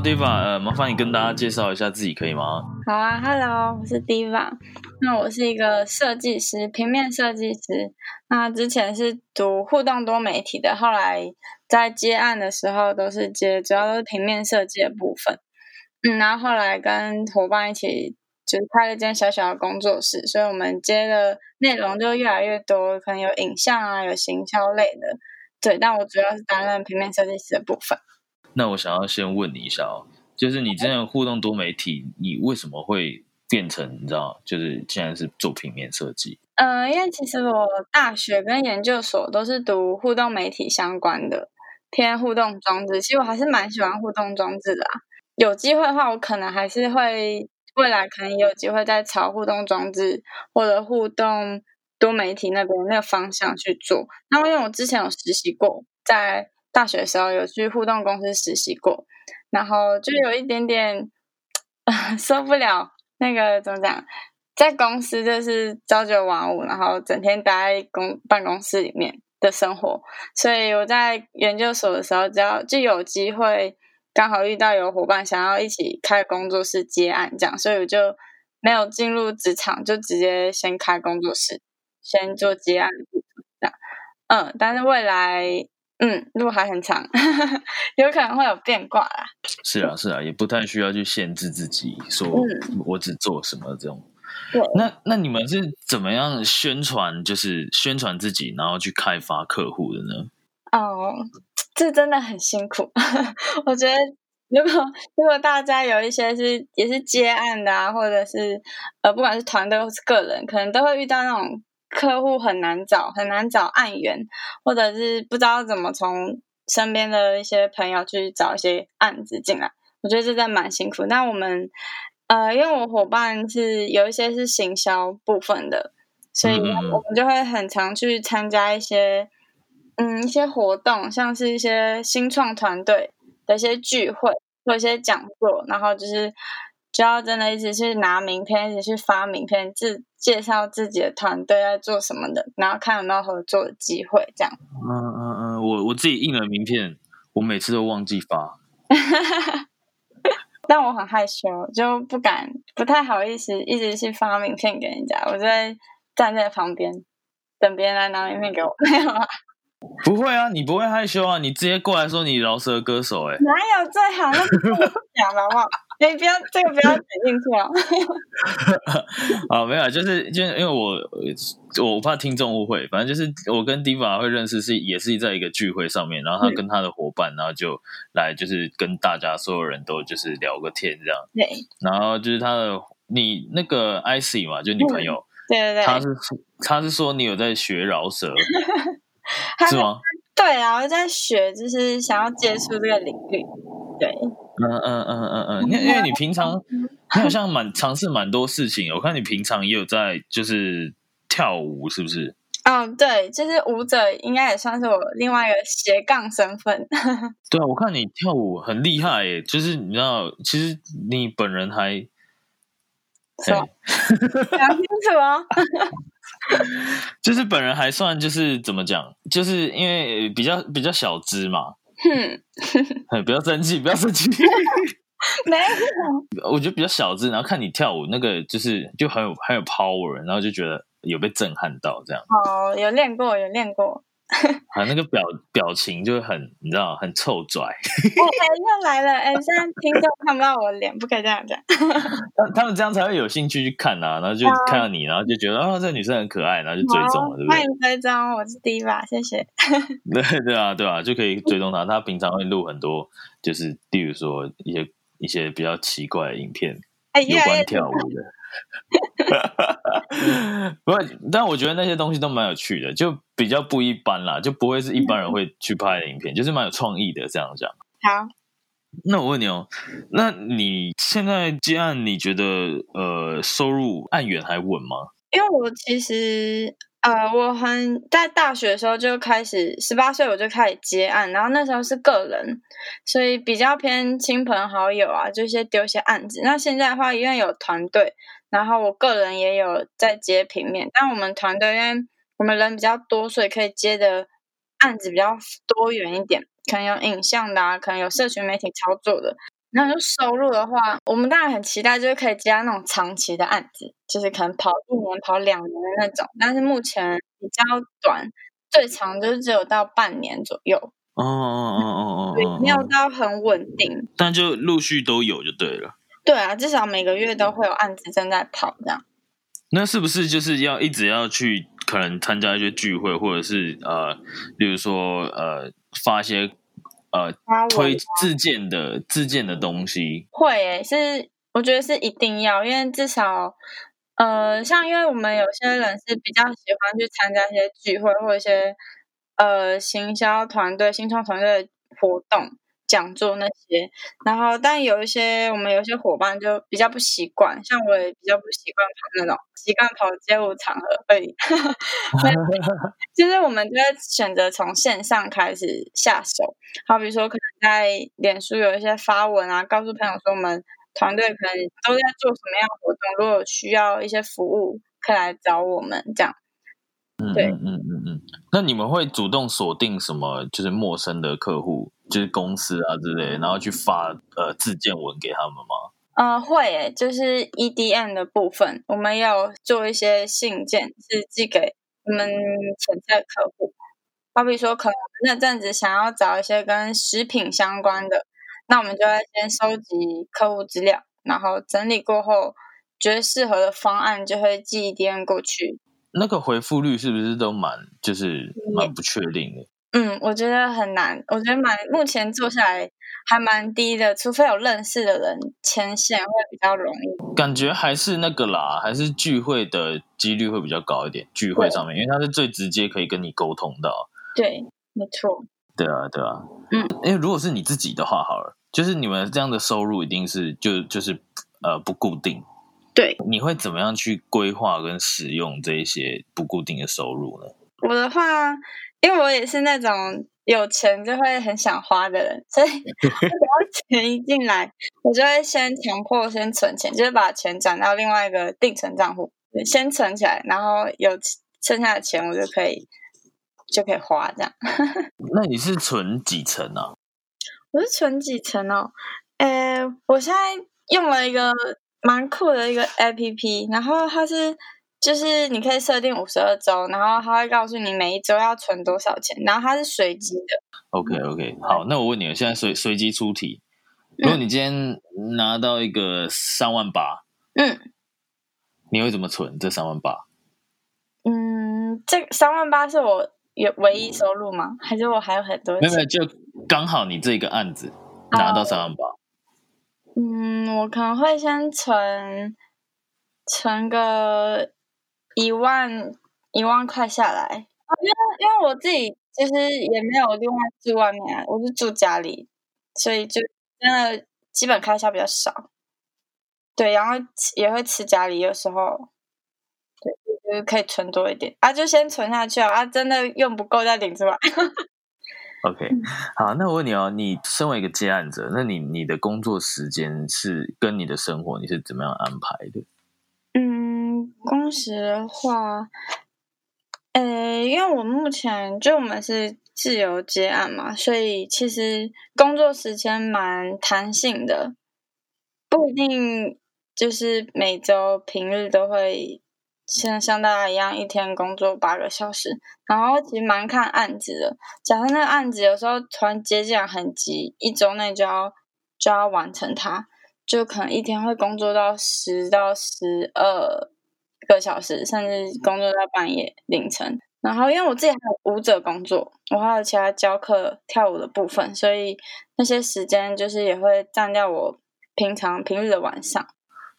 Diva，呃，麻烦你跟大家介绍一下自己可以吗？好啊，Hello，我是 Diva。那我是一个设计师，平面设计师。那之前是读互动多媒体的，后来在接案的时候都是接，主要都是平面设计的部分。嗯，然后后来跟伙伴一起就是开了间小小的工作室，所以我们接的内容就越来越多，可能有影像啊，有行销类的。对，但我主要是担任平面设计师的部分。那我想要先问你一下哦，就是你这样互动多媒体，你为什么会变成你知道，就是竟然是做平面设计？呃，因为其实我大学跟研究所都是读互动媒体相关的，偏互动装置。其实我还是蛮喜欢互动装置的啊。有机会的话，我可能还是会未来可能有机会再朝互动装置或者互动多媒体那边那个方向去做。那因为我之前有实习过，在大学的时候有去互动公司实习过，然后就有一点点 受不了那个怎么讲，在公司就是朝九晚五，然后整天待在公办公室里面的生活，所以我在研究所的时候，只要就有机会，刚好遇到有伙伴想要一起开工作室接案这样，所以我就没有进入职场，就直接先开工作室，先做接案。嗯，但是未来。嗯，路还很长，有可能会有变卦啦。是啊，是啊，也不太需要去限制自己，说嗯我只做什么这种。对，那那你们是怎么样宣传，就是宣传自己，然后去开发客户的呢？哦，这真的很辛苦。我觉得，如果如果大家有一些是也是接案的啊，或者是呃，不管是团队或是个人，可能都会遇到那种。客户很难找，很难找案源，或者是不知道怎么从身边的一些朋友去找一些案子进来。我觉得这在蛮辛苦。那我们呃，因为我伙伴是有一些是行销部分的，所以我们就会很常去参加一些嗯一些活动，像是一些新创团队的一些聚会或一些讲座，然后就是。就要真的一直去拿名片，一直去发名片，自介绍自己的团队在做什么的，然后看有没有合作的机会，这样。嗯嗯嗯，我我自己印了名片，我每次都忘记发，但我很害羞，就不敢，不太好意思一直去发名片给人家，我就在站在旁边等别人来拿名片给我，没有啊？不会啊，你不会害羞啊，你直接过来说你饶舌歌手、欸，哎，哪有最好？那讲好不好？你不要这个不要剪进去哦。啊，没有，就是就是因为我我怕听众误会，反正就是我跟 Diva 会认识是也是在一个聚会上面，然后他跟他的伙伴，然后就来就是跟大家所有人都就是聊个天这样。对。然后就是他的你那个 IC 嘛，就女朋友，嗯、对对对，他是他是说你有在学饶舌，是吗？对啊，我在学，就是想要接触这个领域。对，嗯嗯嗯嗯嗯，因为因为你平常 你好像蛮尝试蛮多事情，我看你平常也有在就是跳舞，是不是？嗯，对，就是舞者应该也算是我另外一个斜杠身份。对啊，我看你跳舞很厉害耶，就是你知道，其实你本人还是吧？讲清楚哦。就是本人还算就是怎么讲，就是因为比较比较小资嘛。哼，不要生气，不要生气。没有，我觉得比较小资，然后看你跳舞，那个就是就很有很有 power，然后就觉得有被震撼到这样。哦，有练过，有练过。啊，那个表表情就很，你知道，很臭拽。哎、又来了！哎、现在听众看不到我的脸，不可以这样讲。他他们这样才会有兴趣去看啊，然后就看到你，然后就觉得啊，这个女生很可爱，然后就追踪了，对不对？欢迎追踪，我是 Diva，谢谢。对对啊，对啊，就可以追踪他。他平常会录很多，就是例如说一些一些比较奇怪的影片，哎有关跳舞的。不过，但我觉得那些东西都蛮有趣的，就比较不一般啦，就不会是一般人会去拍的影片，就是蛮有创意的。这样讲。好，那我问你哦，那你现在接案，你觉得呃收入按远还稳吗？因为我其实呃，我很在大学的时候就开始，十八岁我就开始接案，然后那时候是个人，所以比较偏亲朋好友啊，就些丢一些案子。那现在的话，因为有团队，然后我个人也有在接平面，但我们团队因为我们人比较多，所以可以接的案子比较多元一点，可能有影像的，啊，可能有社群媒体操作的。那就收入的话，我们当然很期待，就是可以接到那种长期的案子，就是可能跑一年、跑两年的那种。但是目前比较短，最长就是只有到半年左右。哦哦哦哦哦，对，没有到很稳定，但就陆续都有就对了。对啊，至少每个月都会有案子正在跑这样。那是不是就是要一直要去可能参加一些聚会，或者是呃，例如说呃发一些。呃，推自荐的自荐的东西会诶，是我觉得是一定要，因为至少呃，像因为我们有些人是比较喜欢去参加一些聚会或一些呃行销团队、新创团队的活动。讲座那些，然后但有一些我们有些伙伴就比较不习惯，像我也比较不习惯跑那种习惯跑街舞场合而已。其实我们就会选择从线上开始下手，好比说可能在脸书有一些发文啊，告诉朋友说我们团队可能都在做什么样的活动，如果需要一些服务，可以来找我们这样。对，嗯嗯嗯嗯。那你们会主动锁定什么？就是陌生的客户？就是公司啊之类，然后去发呃自荐文给他们吗？呃，会诶，就是 EDM 的部分，我们要做一些信件，是寄给我们潜在客户。好比说，可能那阵子想要找一些跟食品相关的，那我们就会先收集客户资料，然后整理过后，觉得适合的方案就会寄 EDM 过去。那个回复率是不是都蛮就是蛮不确定的？嗯，我觉得很难，我觉得蛮目前做下来还蛮低的，除非有认识的人牵线会比较容易。感觉还是那个啦，还是聚会的几率会比较高一点。聚会上面，因为它是最直接可以跟你沟通到。对，没错。对啊，对啊。嗯，因为如果是你自己的话，好了，就是你们这样的收入一定是就就是呃不固定。对，你会怎么样去规划跟使用这一些不固定的收入呢？我的话。因为我也是那种有钱就会很想花的人，所以 只要钱一进来，我就会先强迫先存钱，就是把钱转到另外一个定存账户，先存起来，然后有剩下的钱我就可以就可以花这样。那你是存几层呢？我是存几层哦？呃，我现在用了一个蛮酷的一个 A P P，然后它是。就是你可以设定五十二周，然后它会告诉你每一周要存多少钱，然后它是随机的。OK OK，好，那我问你，现在随随机出题，如果你今天拿到一个三万八，嗯，你会怎么存这三万八？嗯，这三万八是我有唯一收入吗？还是我还有很多？没有，就刚好你这个案子拿到三万八。嗯，我可能会先存存个。一万一万块下来，因为因为我自己其实也没有另外住外面，我是住家里，所以就真的基本开销比较少。对，然后也会吃家里，有时候对，就是可以存多一点啊，就先存下去啊，啊，真的用不够再领出来。OK，好，那我问你哦，你身为一个接案者，那你你的工作时间是跟你的生活你是怎么样安排的？嗯工时的话，呃，因为我目前就我们是自由接案嘛，所以其实工作时间蛮弹性的，不一定就是每周平日都会像像大家一样一天工作八个小时，然后其实蛮看案子的。假设那个案子有时候突然接进来很急，一周内就要就要完成它，就可能一天会工作到十到十二。个小时，甚至工作到半夜凌晨。然后，因为我自己还有舞者工作，我还有其他教课跳舞的部分，所以那些时间就是也会占掉我平常平日的晚上。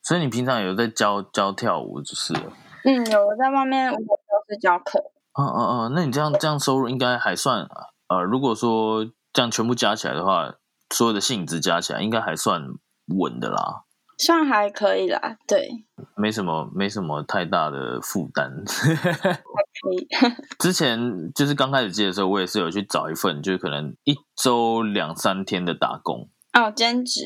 所以你平常有在教教跳舞就是。嗯，有我在外面舞蹈教室教课。嗯嗯嗯，那你这样这样收入应该还算呃，如果说这样全部加起来的话，所有的性质加起来应该还算稳的啦。算还可以啦，对，没什么没什么太大的负担。可以。之前就是刚开始接的时候，我也是有去找一份，就是可能一周两三天的打工。哦，兼职。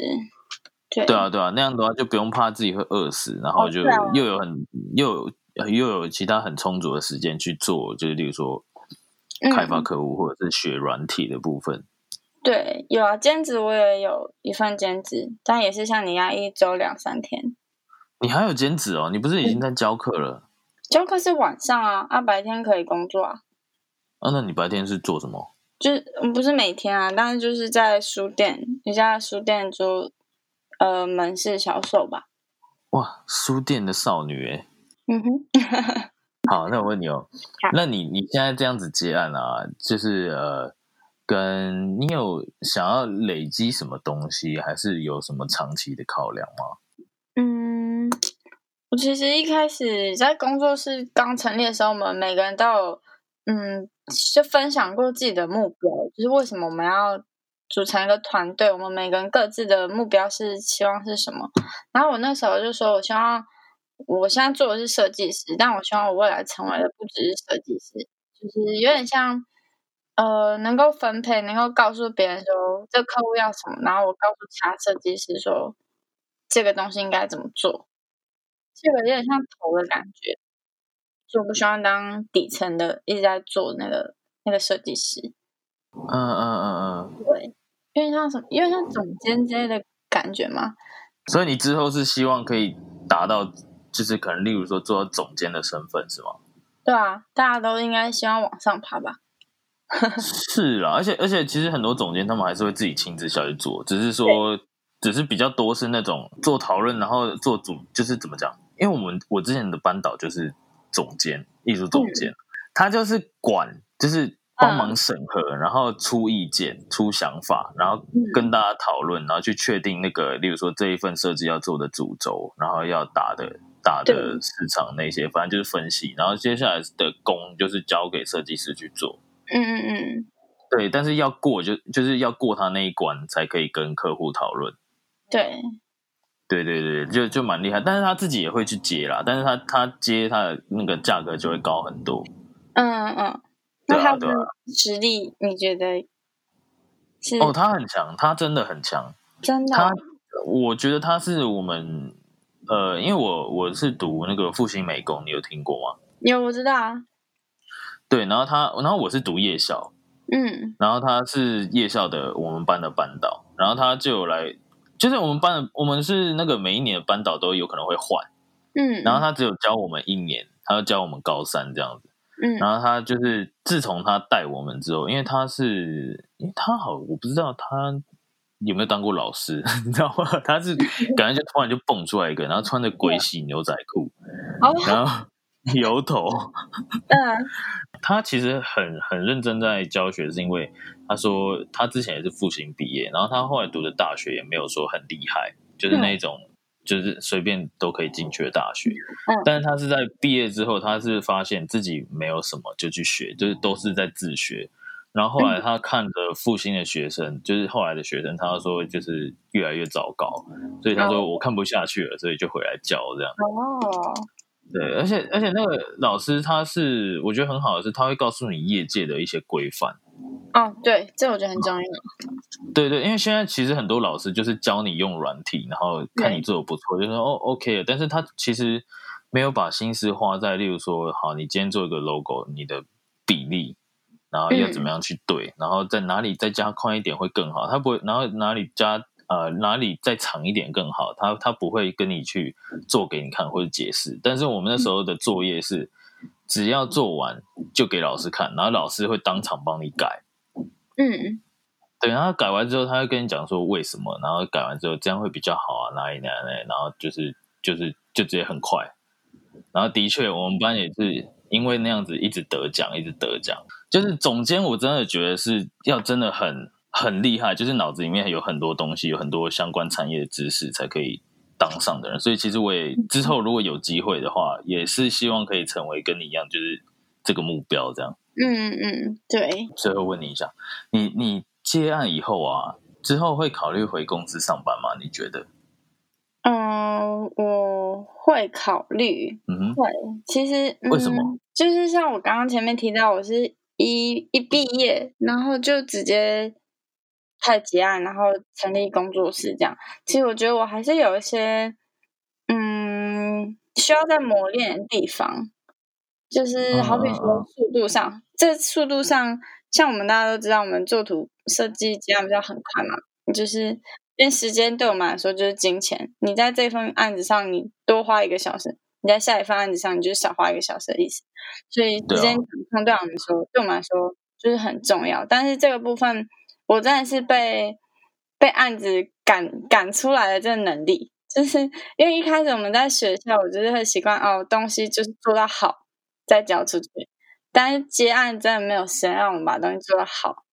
对对啊，对啊，那样的话就不用怕自己会饿死，然后就又有很又有又有其他很充足的时间去做，就是例如说开发嗯客户或者是学软体的部分。对，有啊，兼职我也有一份兼职，但也是像你一样一周两三天。你还有兼职哦？你不是已经在教课了？教课是晚上啊，啊白天可以工作啊，啊，那你白天是做什么？就是嗯不是每天啊，但是就是在书店，一家书店做呃门市销售吧。哇，书店的少女诶。嗯哼，好，那我问你哦，那你你现在这样子接案啊，就是呃，跟你有想要累积什么东西，还是有什么长期的考量吗？嗯，我其实一开始在工作室刚成立的时候，我们每个人都有嗯，就分享过自己的目标，就是为什么我们要组成一个团队，我们每个人各自的目标是期望是什么。然后我那时候就说，我希望我现在做的是设计师，但我希望我未来成为的不只是设计师，就是有点像。呃，能够分配，能够告诉别人说这个客户要什么，然后我告诉其他设计师说这个东西应该怎么做，这个有点像头的感觉，所以我不希望当底层的一直在做那个那个设计师，嗯嗯嗯嗯。对，有点像什么，有点像总监之类的感觉嘛。所以你之后是希望可以达到，就是可能例如说做到总监的身份是吗？对啊，大家都应该希望往上爬吧。是啦，而且而且其实很多总监他们还是会自己亲自下去做，只是说只是比较多是那种做讨论，然后做主，就是怎么讲？因为我们我之前的班导就是总监，艺术总监，他就是管，就是帮忙审核，然后出意见、出想法，然后跟大家讨论，然后去确定那个，例如说这一份设计要做的主轴，然后要打的。大的市场那些，反正就是分析，然后接下来的工就是交给设计师去做。嗯嗯嗯，对，但是要过就就是要过他那一关，才可以跟客户讨论。对，对对对，就就蛮厉害，但是他自己也会去接啦，但是他他接他的那个价格就会高很多。嗯嗯那他的实力，你觉得是哦，他很强，他真的很强。真的他，我觉得他是我们呃，因为我我是读那个复兴美工，你有听过吗？有我知道啊。对，然后他，然后我是读夜校，嗯然后他是夜校的我们班的班导，然后他就有来，就是我们班的，我们是那个每一年的班导都有可能会换。嗯，然后他只有教我们一年，他就教我们高三这样子。嗯然后他就是自从他带我们之后，因为他是，因为他好，我不知道他有没有当过老师，你知道吗？他是 感觉就突然就蹦出来一个，然后穿着鬼洗牛仔裤，哦然后 油头。嗯他其实很很认真在教学，是因为他说他之前也是复兴毕业，然后他后来读的大学也没有说很厉害，就是那种、就是随便都可以进去的大学。嗯但是他是在毕业之后，他是发现自己没有什么就去学，就是都是在自学。然后后来他看着复兴的学生，就是后来的学生，他说就是越来越糟糕，所以他说我看不下去了，所以就回来教这样。哦，对，而且而且那个老师他是我觉得很好的是，他会告诉你业界的一些规范。哦，对，这我觉得很重要。对对，因为现在其实很多老师就是教你用软体，然后看你做的不错，就说哦 OK 了，但是他其实没有把心思花在，例如说，好，你今天做一个 logo，你的比例，然后要怎么样去对，然后在哪里再加宽一点会更好，他不会，然后哪里加呃哪里再长一点更好，他他不会跟你去做给你看或者解释，但是我们那时候的作业是。只要做完就给老师看，然后老师会当场帮你改。嗯对，然后改完之后，他会跟你讲说为什么，然后改完之后这样会比较好啊，哪里哪里，哪里然后就是就是就直接很快。然后的确，我们班也是因为那样子一直得奖，一直得奖。就是总监，我真的觉得是要真的很很厉害，就是脑子里面有很多东西，有很多相关产业的知识，才可以当上的人，所以其实我也之后如果有机会的话，也是希望可以成为跟你一样，就是这个目标这样。嗯嗯，对。最后问你一下，你你接案以后啊，之后会考虑回公司上班吗？你觉得？嗯，我会考虑。嗯哼，会，其实为什么？就是像我刚刚前面提到，我是一一毕业，然后就直接开结案，然后成立工作室这样。其实我觉得我还是有一些嗯需要在磨练的地方，就是好比说速度上，这速度上，像我们大家都知道，我们做图设计结案比较很快嘛，就是因为时间对我们来说就是金钱，你在这份案子上你多花一个小时。你在下一份案子上，你就是少花一个小时的意思，所以时间掌控对我们说，对我们来说就是很重要。但是这个部分，我真的是被被案子赶赶出来的这个能力，就是因为一开始我们在学校，我就是会习惯哦，东西就是做到好再交出去。但是接案真的没有时间让我们把东西做到好，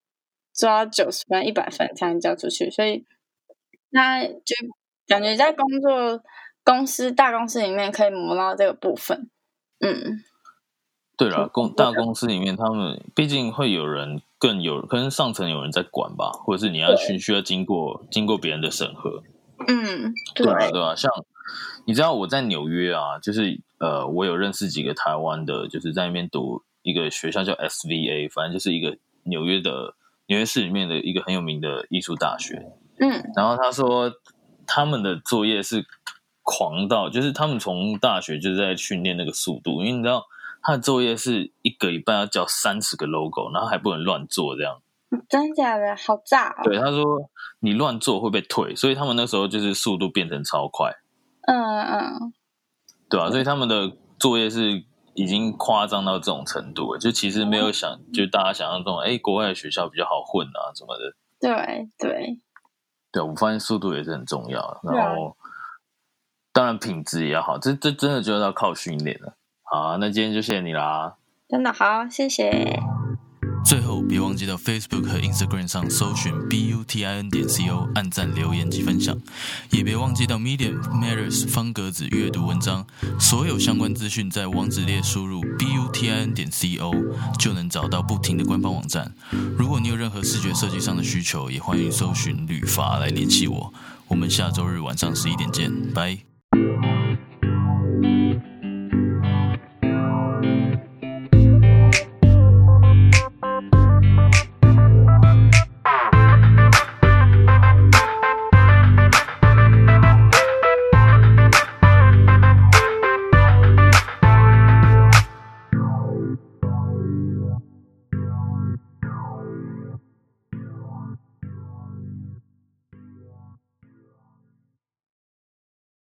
做到九十分、一百分才能交出去，所以那就感觉在工作。公司大公司里面可以磨到这个部分，嗯，对了，公大公司里面，他们毕竟会有人更有可能上层有人在管吧，或者是你要去需要经过经过别人的审核，嗯，对啊？对啊？像你知道我在纽约啊，就是呃，我有认识几个台湾的，就是在那边读一个学校叫 SVA，反正就是一个纽约的纽约市里面的一个很有名的艺术大学，嗯，然后他说他们的作业是。狂到就是他们从大学就在训练那个速度，因为你知道他的作业是一个礼拜要交三十个 logo，然后还不能乱做，这样真假的好炸。对，他说你乱做会被退，所以他们那时候就是速度变成超快。嗯嗯，对啊，所以他们的作业是已经夸张到这种程度了，就其实没有想，就大家想象中，哎，国外的学校比较好混啊什么的。对对对，我发现速度也是很重要，然后。当然，品质也要好，这这真的就要靠训练了。好，那今天就谢谢你啦！真的好，谢谢。最后，别忘记到 Facebook 和 Instagram 上搜寻 b u t i n 点 c o，按赞、留言及分享。也别忘记到 Medium Matters 方格子阅读文章，所有相关资讯在网址列输入 b u t i n 点 c o 就能找到不停的官方网站。如果你有任何视觉设计上的需求，也欢迎搜寻旅法来联系我。我们下周日晚上十一点见，拜。Thank you.